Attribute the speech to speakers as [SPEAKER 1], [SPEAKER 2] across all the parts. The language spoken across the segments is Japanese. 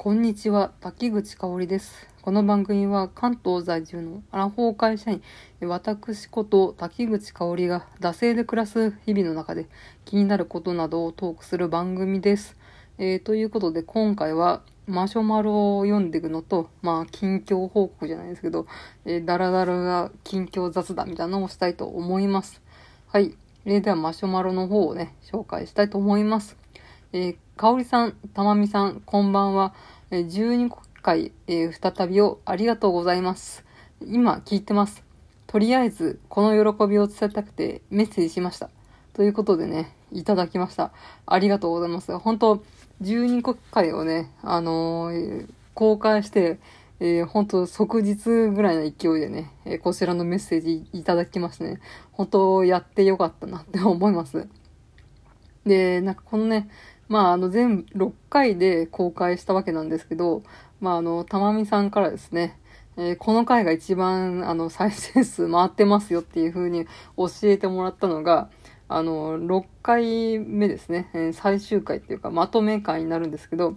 [SPEAKER 1] こんにちは、滝口香織です。この番組は関東在住のアラフォー会社員、私こと滝口香織が惰性で暮らす日々の中で気になることなどをトークする番組です。えーということで今回はマシュマロを読んでいくのと、まあ近況報告じゃないですけど、えー、ダラダラが近況雑談みたいなのをしたいと思います。はい。えーではマシュマロの方をね、紹介したいと思います。えー、かおりさん、たまみさん、こんばんは。え12回、えー再びをありがとうございます。今、聞いてます。とりあえず、この喜びを伝えたくてメッセージしました。ということでね、いただきました。ありがとうございます。本当12国会をね、あのー公開して、えー、本当即日ぐらいの勢いでね、えーこちらのメッセージいただきましてね、本当やってよかったなって思います。で、なんかこのね、まあ、あの、全6回で公開したわけなんですけど、まあ、あの、たまみさんからですね、えーこの回が一番、あの、再生数回ってますよっていう風に教えてもらったのが、あの、6回目ですね、えー最終回っていうか、まとめ回になるんですけど、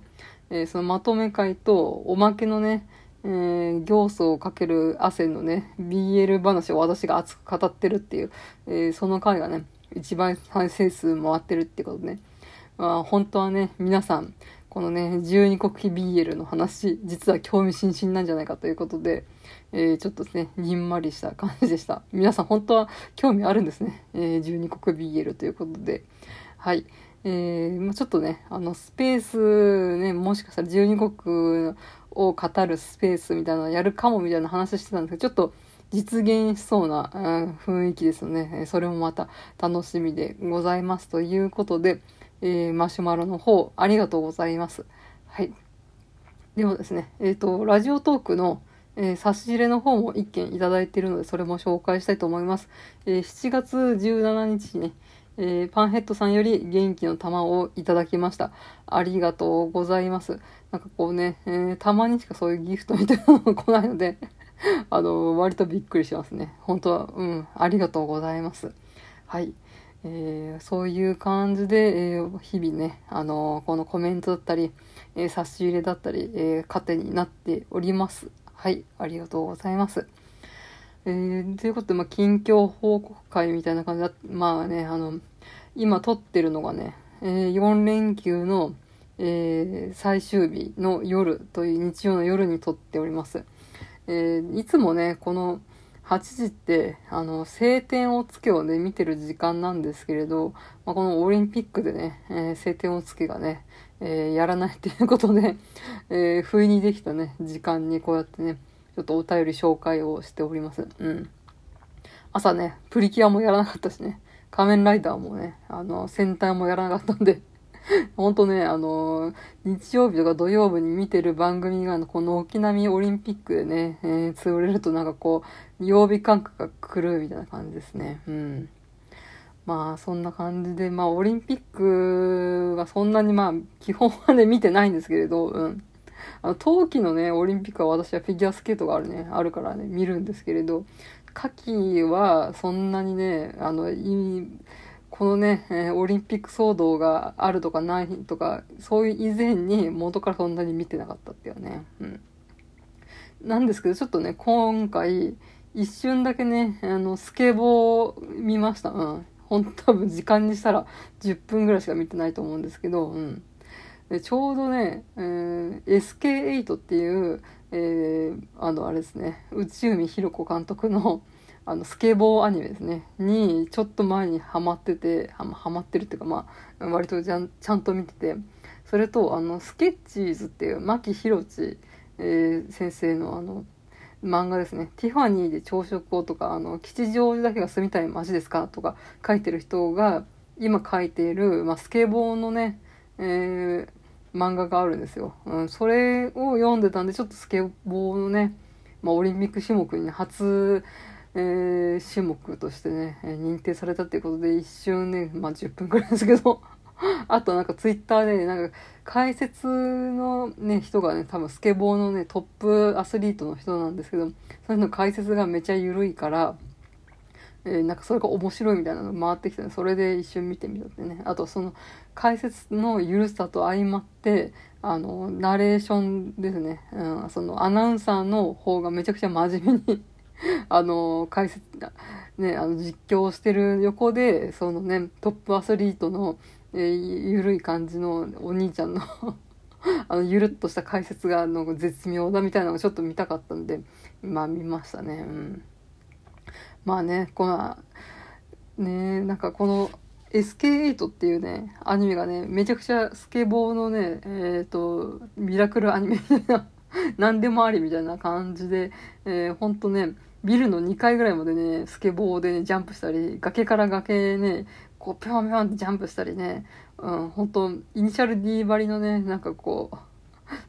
[SPEAKER 1] えーそのまとめ回と、おまけのね、えー、行素をかける汗のね、BL 話を私が熱く語ってるっていう、えーその回がね、一番再生数回ってるってことね。あ、本当はね、皆さん、このね、12国旗 BL の話、実は興味津々なんじゃないかということで、えーちょっとね、にんまりした感じでした。皆さん本当は興味あるんですね。えー12国 BL ということで。はい。えーまちょっとね、あの、スペースね、もしかしたら12国を語るスペースみたいなのやるかもみたいな話してたんですけど、ちょっと実現しそうな、うん雰囲気ですよね。それもまた楽しみでございます。ということで、えーマシュマロの方、ありがとうございます。はい。でもですね、えっ、と、ラジオトークの、えー差し入れの方も一件いただいているので、それも紹介したいと思います。えー7月17日にね、えーパンヘッドさんより元気の玉をいただきました。ありがとうございます。なんかこうね、えーたまにしかそういうギフトみたいなのが来ないので、あの、割とびっくりしますね。本当は、うん、ありがとうございます。はい。えーそういう感じで、えー日々ね、あのこのコメントだったり、え差し入れだったり、え糧になっております。はい、ありがとうございます。えということで、まあ、近況報告会みたいな感じだ、まあね、あの、今撮ってるのがね、え4連休の、え最終日の夜という日曜の夜に撮っております。えいつもね、この8時って、あの、晴天をつけをね、見てる時間なんですけれど、まあ、このオリンピックでね、えー晴天をつけがね、えーやらないっていうことで、えー不意にできたね、時間にこうやってね、ちょっとお便り紹介をしております。うん。朝ね、プリキュアもやらなかったしね、仮面ライダーもね、あの、戦隊もやらなかったんで、ほんとね、あのー日曜日とか土曜日に見てる番組が、この沖縄オリンピックでね、えー潰れるとなんかこう、曜日感覚が来るみたいな感じですね。うん。まあ、そんな感じで、まあ、オリンピックはそんなにまあ、基本はね、見てないんですけれど、うん。あの、冬季のね、オリンピックは私はフィギュアスケートがあるね、あるからね、見るんですけれど、夏季はそんなにね、あの、いい、このね、えーオリンピック騒動があるとかないとか、そういう以前に元からそんなに見てなかったっていうね。うん。なんですけど、ちょっとね、今回、一瞬だけね、あの、スケボー見ました。うん。ほんと多分時間にしたら10分ぐらいしか見てないと思うんですけど、うん。でちょうどね、えー SK8 っていう、えーあの、あれですね、内海ひろ子監督の、あの、スケボーアニメですね、に、ちょっと前にハマってて、はまハマってるっていうか、まあ、割とちゃんちゃんと見てて、それと、あの、スケッチーズっていう、牧宏地、えー先生のあの、漫画ですね。ティファニーで朝食をとか、あの、吉祥寺だけが住みたい街ですか？とか書いてる人が、今書いている、まあ、スケボーのね、えー漫画があるんですよ。うん、それを読んでたんで、ちょっとスケボーのね、まあ、オリンピック種目に、初、えー種目としてね、え認定されたっていうことで、一瞬ね、まあ、10分くらいですけど、あとなんかツイッターでね、なんか解説のね、人がね、多分スケボーのね、トップアスリートの人なんですけど、そういうの解説がめちゃ緩いから、えー、なんかそれが面白いみたいなの回ってきたので、それで一瞬見てみたってね。あとその解説の緩さと相まって、あの、ナレーションですね。うん、そのアナウンサーの方がめちゃくちゃ真面目に あの、解説、ね、あの実況してる横で、そのね、トップアスリートの、えー、ゆるい感じのお兄ちゃんの あの、ゆるっとした解説が、の絶妙だみたいなのをちょっと見たかったんで、まあ見ましたね。うん。まあね、この、ね、なんかこの SK8 っていうね、アニメがね、めちゃくちゃスケボーのね、えっ、ー、と、ミラクルアニメみたいな、何でもありみたいな感じで、えー、ほんとね、ビルの2階ぐらいまでね、スケボーでね、ジャンプしたり、崖から崖ね、こう、ぴょんぴょんってジャンプしたりね、うん、本当イニシャル D 張りのね、なんかこう、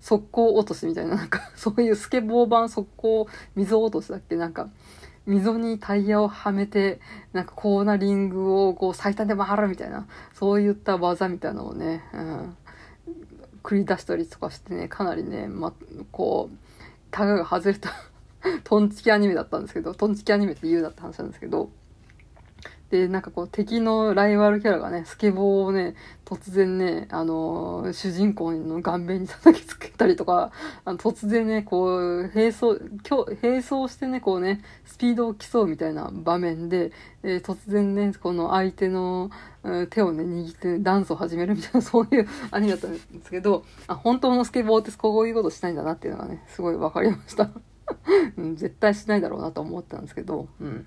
[SPEAKER 1] 速攻落としみたいな、なんか、そういうスケボー版速攻溝落としだっけなんか、溝にタイヤをはめて、なんかコーナリングをこう最短で回るみたいな、そういった技みたいなのをね、うん、繰り出したりとかしてね、かなりね、ま、こう、タガが外れた トンチキアニメだったんですけど、トンチキアニメって言うなって話なんですけど、で、なんかこう敵のライバルキャラがね、スケボーをね、突然ね、あのー、主人公の顔面に叩きつけたりとか、あの突然ね、こう、並走、並走してね、こうね、スピードを競うみたいな場面で、えー、突然ね、この相手の、うん、手をね、握って、ね、ダンスを始めるみたいな、そういうアニメだったんですけど、あ、本当のスケボーってこういうことしないんだなっていうのがね、すごい分かりました。絶対しないだろうなと思ったんですけど、うん。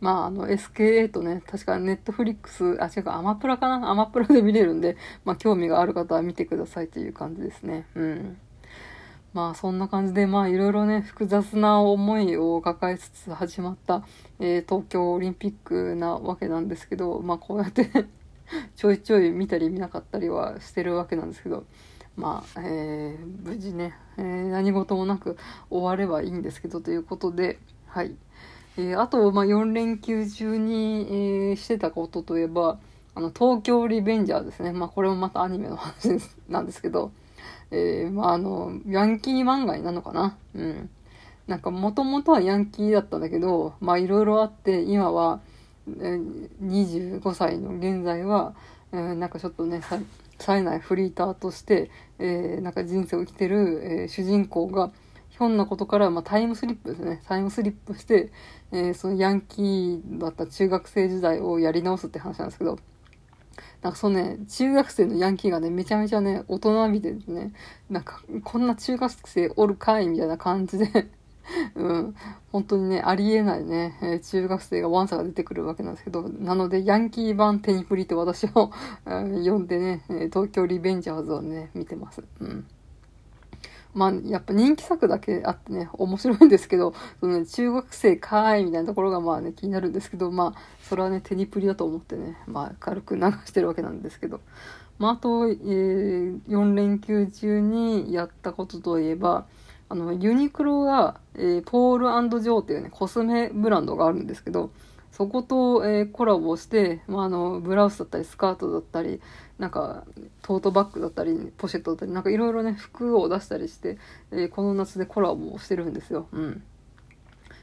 [SPEAKER 1] まあ、あの、SKA とね、確かネットフリックス、あ、違うか、アマプラかな？アマプラで見れるんで、まあ、興味がある方は見てくださいという感じですね。うん。まあ、そんな感じで、まあ、いろいろね、複雑な思いを抱えつつ始まった、えー、東京オリンピックなわけなんですけど、まあ、こうやって ちょいちょい見たり見なかったりはしてるわけなんですけど、まあ、えー、無事ね、えー、何事もなく終わればいいんですけど、ということで、はい。えー、あと、まあ、4連休中に、えー、してたことといえば、あの、東京リベンジャーですね。まあ、これもまたアニメの話ですなんですけど、えー、まあ、あの、ヤンキー漫画になるのかな？うん。なんか、もともとはヤンキーだったんだけど、ま、いろいろあって、今は、えー、25歳の現在は、えー、なんかちょっとね、冴えないフリーターとして、えー、なんか人生を生きてる、えー、主人公が、ひょんなことから、まあ、タイムスリップですね。タイムスリップして、えー、そのヤンキーだった中学生時代をやり直すって話なんですけど、なんかそのね、中学生のヤンキーがね、めちゃめちゃね、大人びてね、なんか、こんな中学生おるかいみたいな感じで うん、本当にね、ありえないね、えー、中学生がワンサが出てくるわけなんですけど、なので、ヤンキー版テニプリって私を、え、呼んでね、東京リベンジャーズをね、見てます。うん。まあ、やっぱ人気作だけあってね、面白いんですけど、そのね、中学生かーいみたいなところがまあね、気になるんですけど、まあ、それはね、テニプリだと思ってね、まあ、軽く流してるわけなんですけど。まあ、あと、えー、4連休中にやったことといえば、あの、ユニクロが、えー、ポールジョーっていうね、コスメブランドがあるんですけど、そこと、えー、コラボして、まあ、あの、ブラウスだったり、スカートだったり、なんか、トートバッグだったり、ポシェットだったり、なんかいろいろね、服を出したりして、えー、この夏でコラボをしてるんですよ。うん。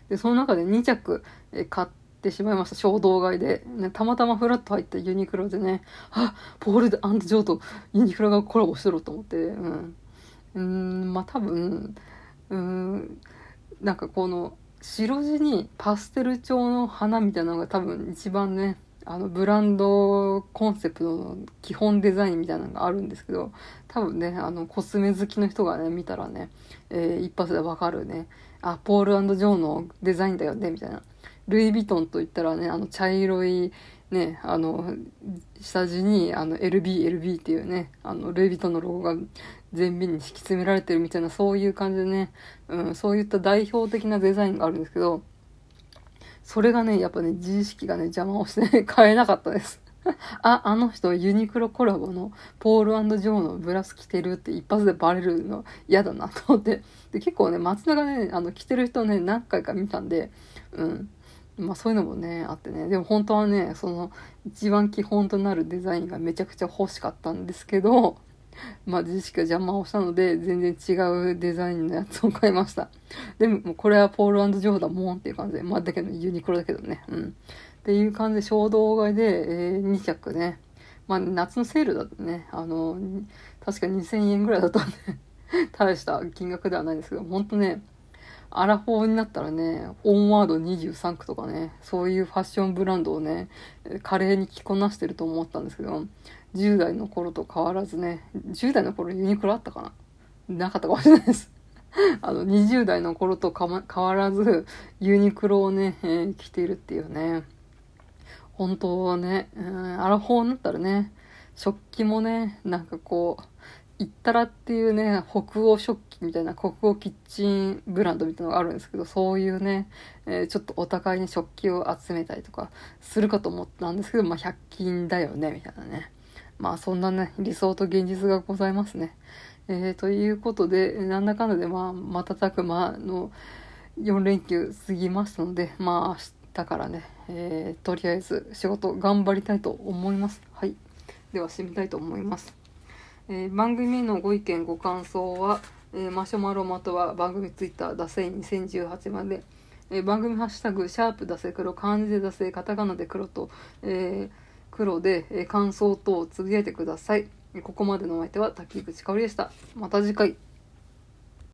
[SPEAKER 1] で、その中で2着、えー、買ってしまいました。衝動買いで。ね、たまたまフラッと入ったユニクロでね、あ、ポールジョーとユニクロがコラボしてろと思って、うん。うん、まあ多分、うん、なんかこの、白地にパステル調の花みたいなのが多分一番ね、あのブランドコンセプトの基本デザインみたいなのがあるんですけど、多分ね、あのコスメ好きの人がね、見たらね、えー、一発でわかるね、あ、ポールジョーのデザインだよね、みたいな。ルイ・ヴィトンといったらね、あの茶色いね、あの、下地にあの LB、LB っていうね、あのルイ・ヴィトンのロゴが全面に敷き詰められてるみたいな、そういう感じでね、うん、そういった代表的なデザインがあるんですけど、それがね、やっぱね、自意識がね、邪魔をして、ね、買えなかったです。あ、あの人ユニクロコラボのポールジョーのブラス着てるって一発でバレるの嫌だなと思って。で、結構ね、松田がね、あの、着てる人ね、何回か見たんで、うん。まあそういうのもね、あってね。でも本当はね、その、一番基本となるデザインがめちゃくちゃ欲しかったんですけど、まあ、自識が邪魔をしたので、全然違うデザインのやつを買いました。でも、これはポールジョーダンもんっていう感じで、まあ、だけどユニクロだけどね。うん。っていう感じで衝動買いで、えー、2着ね。まあ、夏のセールだとね、あの、確か2000円ぐらいだったんで大した金額ではないんですけど、ほんとね、アラフォーになったらね、オンワード23区とかね、そういうファッションブランドをね、華麗に着こなしてると思ったんですけど、10代の頃と変わらずね、10代の頃ユニクロあったかな？なかったかもしれないです。あの、20代の頃と変わらず、ユニクロをね、えー、着ているっていうね。本当はね、うん、アラフォーになったらね、食器もね、なんかこう、行ったらっていうね、北欧食器みたいな国欧キッチンブランドみたいなのがあるんですけど、そういうね、えー、ちょっとお高いね、食器を集めたりとかするかと思ったんですけど、まあ、100均だよね、みたいなね。まあ、そんなね、理想と現実がございますね。えー、ということで、なんだかんだで、まあ、瞬く間の4連休過ぎましたので、まあ、明日からね、えー、とりあえず仕事頑張りたいと思います。はい。では、締めたいと思います。えー、番組のご意見ご感想は、えー、マシュマロまたは番組ツイッターダセイ2018まで、えー、番組ハッシュタグシャープダセ黒漢字でダセカタカナで黒と、え黒で、え感想等をつぶやいてください。ここまでのお相手は滝口香織でした。また次回。